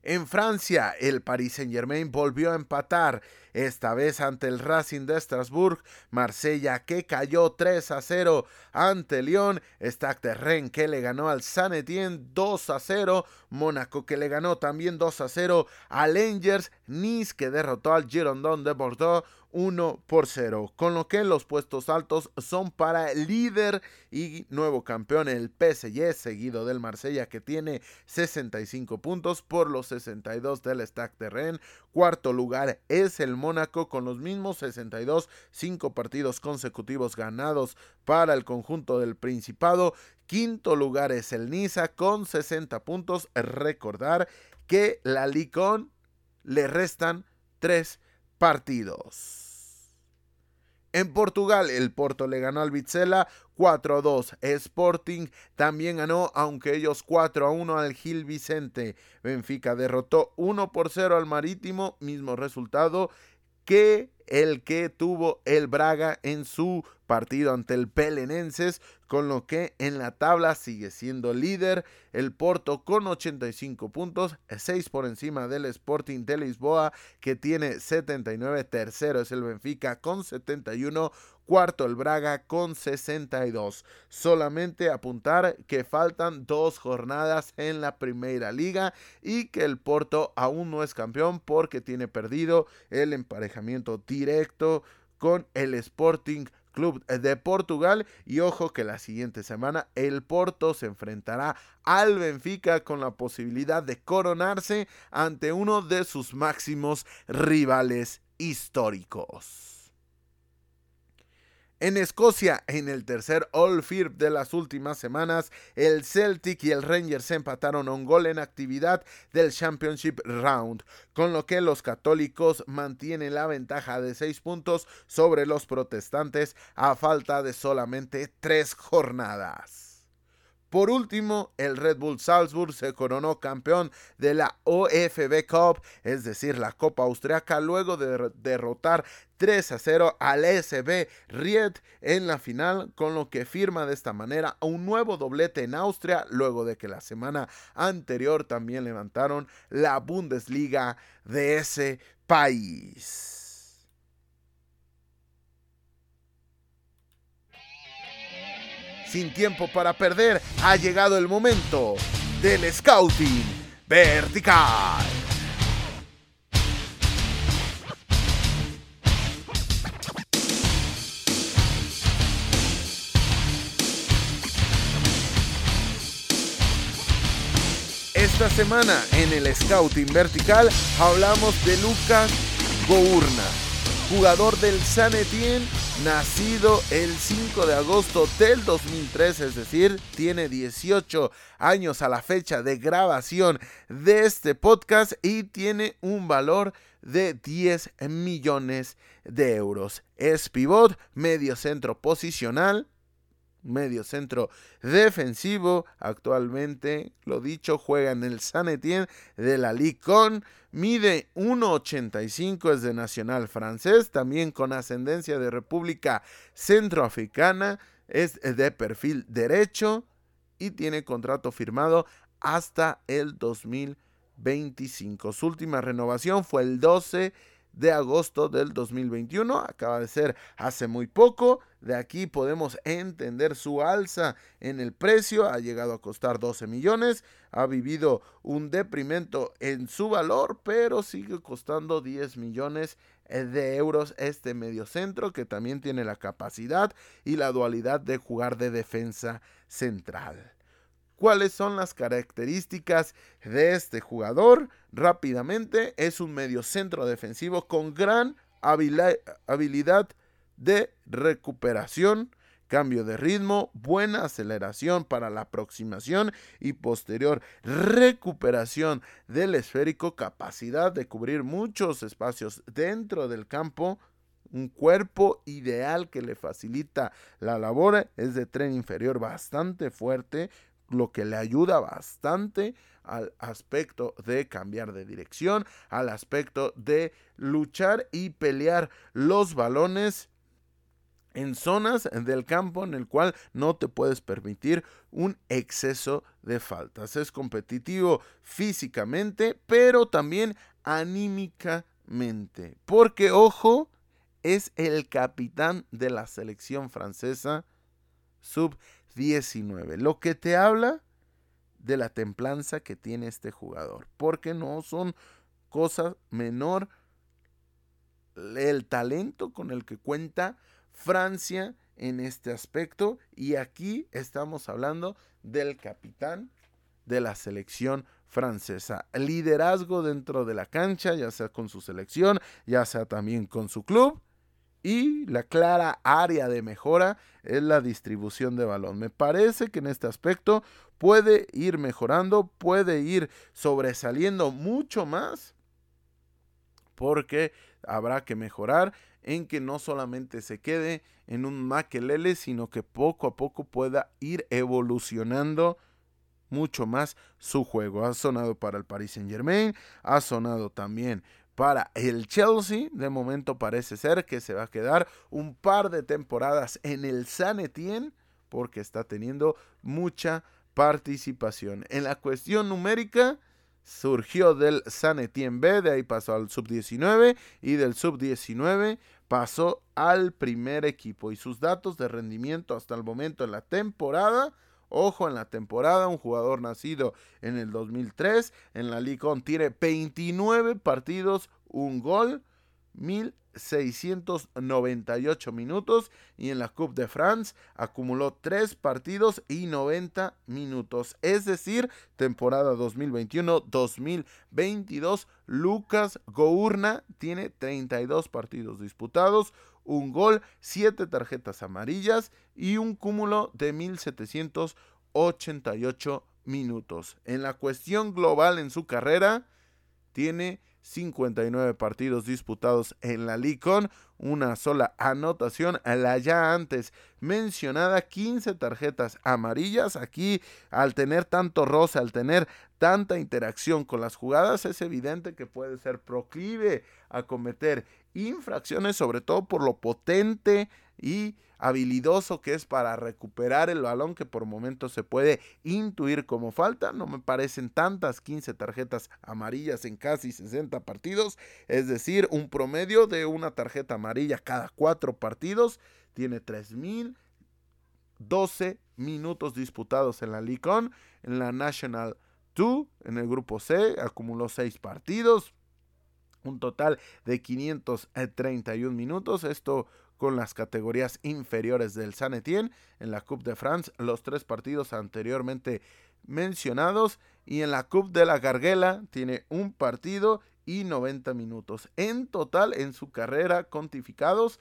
En Francia, el Paris Saint-Germain volvió a empatar, esta vez ante el Racing de Estrasburgo, Marsella que cayó 3 a 0 ante Lyon, Stade Rennes que le ganó al Saint Etienne 2 a 0, Mónaco que le ganó también 2 a 0 al Angers, Nice que derrotó al Girondin de Bordeaux 1 por 0, con lo que los puestos altos son para el líder y nuevo campeón el PSG, seguido del Marsella que tiene 65 puntos por los 62 del Stade de Rennes. Cuarto lugar es el Mónaco con los mismos 62, 5 partidos consecutivos ganados para el conjunto del Principado. Quinto lugar es el Niza con 60 puntos. Recordar que la Licón le restan 3 partidos. En Portugal, el Porto le ganó al Vizela 4 a 2. Sporting también ganó, aunque ellos 4 a 1 al Gil Vicente. Benfica derrotó 1 por 0 al Marítimo, mismo resultado que el que tuvo el Braga en su partido ante el Pelenenses, con lo que en la tabla sigue siendo líder el Porto con 85 puntos, 6 por encima del Sporting de Lisboa que tiene 79, tercero es el Benfica con 71, cuarto el Braga con 62. Solamente apuntar que faltan dos jornadas en la primera liga y que el Porto aún no es campeón porque tiene perdido el emparejamiento directo con el Sporting Club de Portugal. Y ojo que la siguiente semana el Porto se enfrentará al Benfica con la posibilidad de coronarse ante uno de sus máximos rivales históricos. En Escocia, en el tercer All Firm de las últimas semanas, el Celtic y el Rangers empataron un gol en actividad del Championship Round, con lo que los católicos mantienen la ventaja de 6 puntos sobre los protestantes a falta de solamente 3 jornadas. Por último, el Red Bull Salzburg se coronó campeón de la OFB Cup, es decir, la Copa Austriaca, luego de derrotar 3 a 0 al SB Ried en la final, con lo que firma de esta manera un nuevo doblete en Austria, luego de que la semana anterior también levantaron la Bundesliga de ese país. Sin tiempo para perder, ha llegado el momento del Scouting Vertical. Esta semana en el Scouting Vertical hablamos de Lucas Gourna jugador del San Etienne, nacido el 5 de agosto del 2003, es decir, tiene 18 años a la fecha de grabación de este podcast y tiene un valor de 10 millones de euros. Es pivot, medio centro posicional, medio centro defensivo. Actualmente, lo dicho, juega en el San Etienne de la Ligue. Mide 1,85, es de nacional francés, también con ascendencia de República Centroafricana. Es de perfil derecho y tiene contrato firmado hasta el 2025. Su última renovación fue el 12 de agosto del 2021. Acaba de ser hace muy poco. De aquí podemos entender su alza en el precio. Ha llegado a costar 12 millones. Ha vivido un deprimento en su valor, pero sigue costando 10 millones de euros este mediocentro que también tiene la capacidad y la dualidad de jugar de defensa central. ¿Cuáles son las características de este jugador? Rápidamente, es un mediocentro defensivo con gran habilidad de recuperación, cambio de ritmo, buena aceleración para la aproximación y posterior recuperación del esférico, capacidad de cubrir muchos espacios dentro del campo, un cuerpo ideal que le facilita la labor, es de tren inferior bastante fuerte, lo que le ayuda bastante al aspecto de cambiar de dirección, al aspecto de luchar y pelear los balones en zonas del campo en el cual no te puedes permitir un exceso de faltas. Es competitivo físicamente, pero también anímicamente. Porque, ojo, es el capitán de la selección francesa sub 19. Lo que te habla de la templanza que tiene este jugador. Porque no son cosas menor el talento con el que cuenta Francia en este aspecto. Y aquí estamos hablando del capitán de la selección francesa. Liderazgo dentro de la cancha, ya sea con su selección, ya sea también con su club. Y la clara área de mejora es la distribución de balón. Me parece que en este aspecto puede ir mejorando, puede ir sobresaliendo mucho más porque habrá que mejorar en que no solamente se quede en un maquelele, sino que poco a poco pueda ir evolucionando mucho más su juego. Ha sonado para el Paris Saint Germain, ha sonado también para el Chelsea. De momento parece ser que se va a quedar un par de temporadas en el San Etienne porque está teniendo mucha participación. En la cuestión numérica surgió del San Etienne B, de ahí pasó al sub-19 y del sub-19 pasó al primer equipo y sus datos de rendimiento hasta el momento en la temporada Ojo, en la temporada, un jugador nacido en el 2003 en la 1 tiene 29 partidos, un gol, 1698 minutos y en la Coupe de France acumuló 3 partidos y 90 minutos. Es decir, temporada 2021-2022, Lucas Gourna tiene 32 partidos disputados, un gol, siete tarjetas amarillas y un cúmulo de 1788 minutos. En la cuestión global en su carrera, tiene 59 partidos disputados en la Licon, una sola anotación, la ya antes mencionada 15 tarjetas amarillas. Aquí al tener tanto roce, al tener tanta interacción con las jugadas, es evidente que puede ser proclive a cometer infracciones, sobre todo por lo potente y habilidoso que es para recuperar el balón que por momentos se puede intuir como falta. No me parecen tantas 15 tarjetas amarillas en casi 60 partidos, es decir, un promedio de una tarjeta amarilla cada cuatro partidos. Tiene 3012 minutos disputados en la Licon, en la National 2, en el grupo C, acumuló 6 partidos un total de 531 minutos. Esto con las categorías inferiores del San Etienne en la Coupe de France, los tres partidos anteriormente mencionados y en la Coupe de la Garguela tiene un partido y 90 minutos. En total, en su carrera contificados,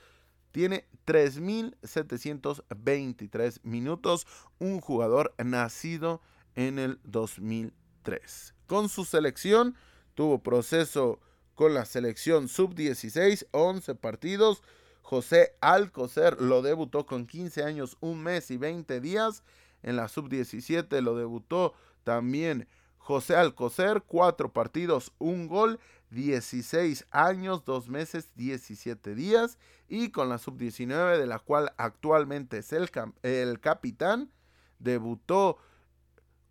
tiene 3.723 minutos. Un jugador nacido en el 2003. Con su selección, tuvo proceso con la selección sub-16, 11 partidos. José Alcocer lo debutó con 15 años, un mes y 20 días. En la sub-17 lo debutó también José Alcocer, 4 partidos, un gol, 16 años, 2 meses, 17 días. Y con la sub-19, de la cual actualmente es el, el capitán, debutó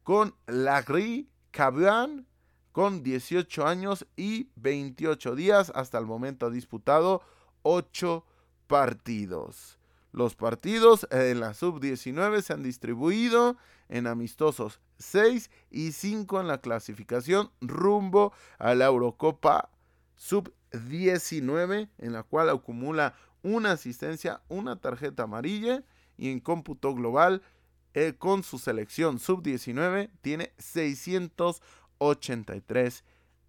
con Lagri Caban con 18 años y 28 días. Hasta el momento ha disputado 8 partidos. Los partidos en la sub-19 se han distribuido en amistosos 6 y 5 en la clasificación rumbo a la Eurocopa sub-19 en la cual acumula una asistencia, una tarjeta amarilla y en cómputo global eh, con su selección sub-19 tiene 683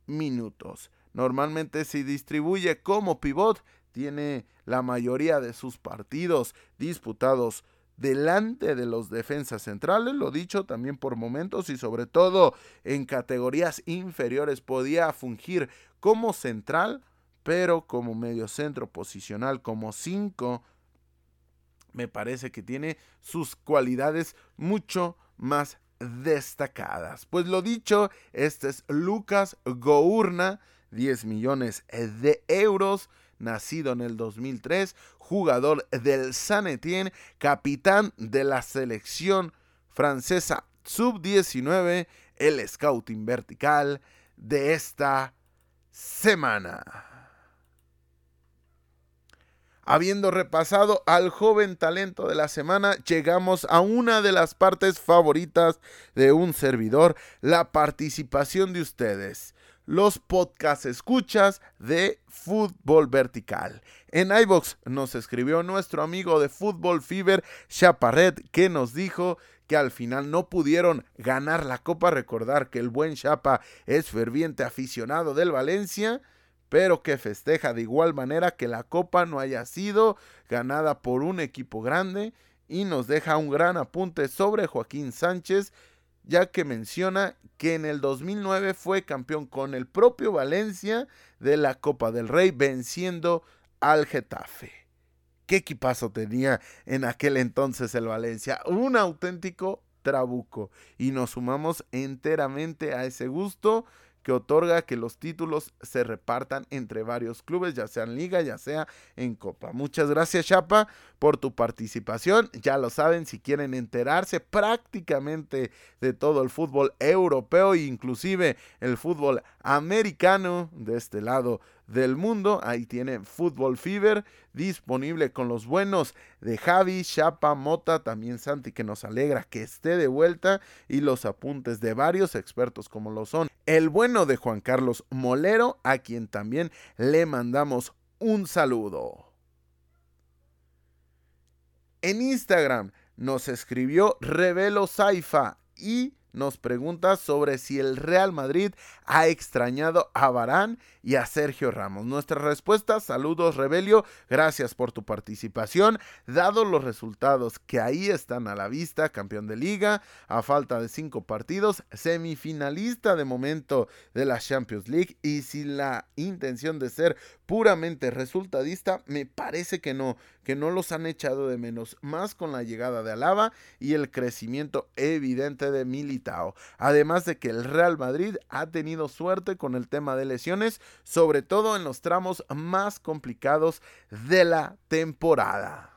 minutos. Normalmente se distribuye como pivot, tiene la mayoría de sus partidos disputados delante de los defensas centrales, lo dicho también por momentos y sobre todo en categorías inferiores podía fungir como central, pero como medio centro posicional como 5 me parece que tiene sus cualidades mucho más destacadas. Pues lo dicho, este es Lucas Gourna, 10 millones de euros, nacido en el 2003, jugador del San Etienne, capitán de la selección francesa sub-19, el scouting vertical de esta semana. Habiendo repasado al joven talento de la semana, llegamos a una de las partes favoritas de un servidor, la participación de ustedes, los podcast escuchas de fútbol vertical. En iBox nos escribió nuestro amigo de Fútbol Fever, Chaparret, que nos dijo que al final no pudieron ganar la copa. Recordar que el buen Chapa es ferviente aficionado del Valencia pero que festeja de igual manera que la copa no haya sido ganada por un equipo grande y nos deja un gran apunte sobre Joaquín Sánchez, ya que menciona que en el 2009 fue campeón con el propio Valencia de la Copa del Rey, venciendo al Getafe. ¿Qué equipazo tenía en aquel entonces el Valencia? Un auténtico trabuco. Y nos sumamos enteramente a ese gusto que otorga que los títulos se repartan entre varios clubes, ya sea en liga, ya sea en copa. Muchas gracias Chapa por tu participación. Ya lo saben, si quieren enterarse prácticamente de todo el fútbol europeo e inclusive el fútbol americano de este lado del mundo. Ahí tiene Fútbol Fever disponible con los buenos de Javi, Chapa, Mota, también Santi que nos alegra que esté de vuelta y los apuntes de varios expertos como lo son el bueno de Juan Carlos Molero, a quien también le mandamos un saludo. En Instagram nos escribió Revelo Saifa y nos pregunta sobre si el Real Madrid ha extrañado a Barán y a Sergio Ramos. Nuestra respuesta, saludos Rebelio, gracias por tu participación. Dado los resultados que ahí están a la vista, campeón de liga, a falta de cinco partidos, semifinalista de momento de la Champions League y sin la intención de ser puramente resultadista, me parece que no, que no los han echado de menos, más con la llegada de Alaba y el crecimiento evidente de Militao. Además de que el Real Madrid ha tenido suerte con el tema de lesiones, sobre todo en los tramos más complicados de la temporada.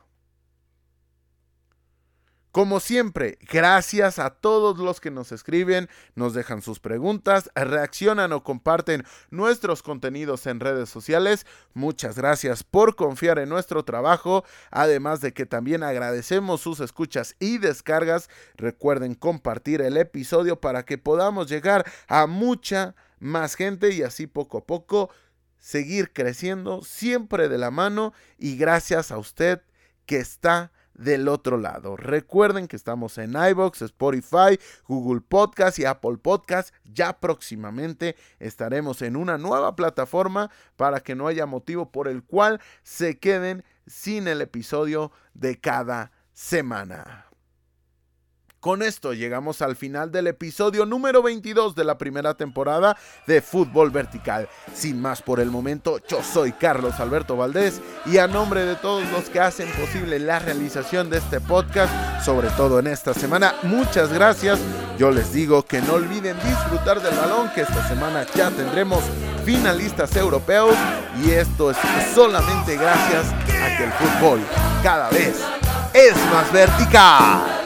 Como siempre, gracias a todos los que nos escriben, nos dejan sus preguntas, reaccionan o comparten nuestros contenidos en redes sociales. Muchas gracias por confiar en nuestro trabajo, además de que también agradecemos sus escuchas y descargas. Recuerden compartir el episodio para que podamos llegar a mucha más gente y así poco a poco seguir creciendo siempre de la mano y gracias a usted que está del otro lado. Recuerden que estamos en iBox, Spotify, Google Podcast y Apple Podcast. Ya próximamente estaremos en una nueva plataforma para que no haya motivo por el cual se queden sin el episodio de cada semana. Con esto llegamos al final del episodio número 22 de la primera temporada de Fútbol Vertical. Sin más por el momento, yo soy Carlos Alberto Valdés y a nombre de todos los que hacen posible la realización de este podcast, sobre todo en esta semana, muchas gracias. Yo les digo que no olviden disfrutar del balón, que esta semana ya tendremos finalistas europeos y esto es solamente gracias a que el fútbol cada vez es más vertical.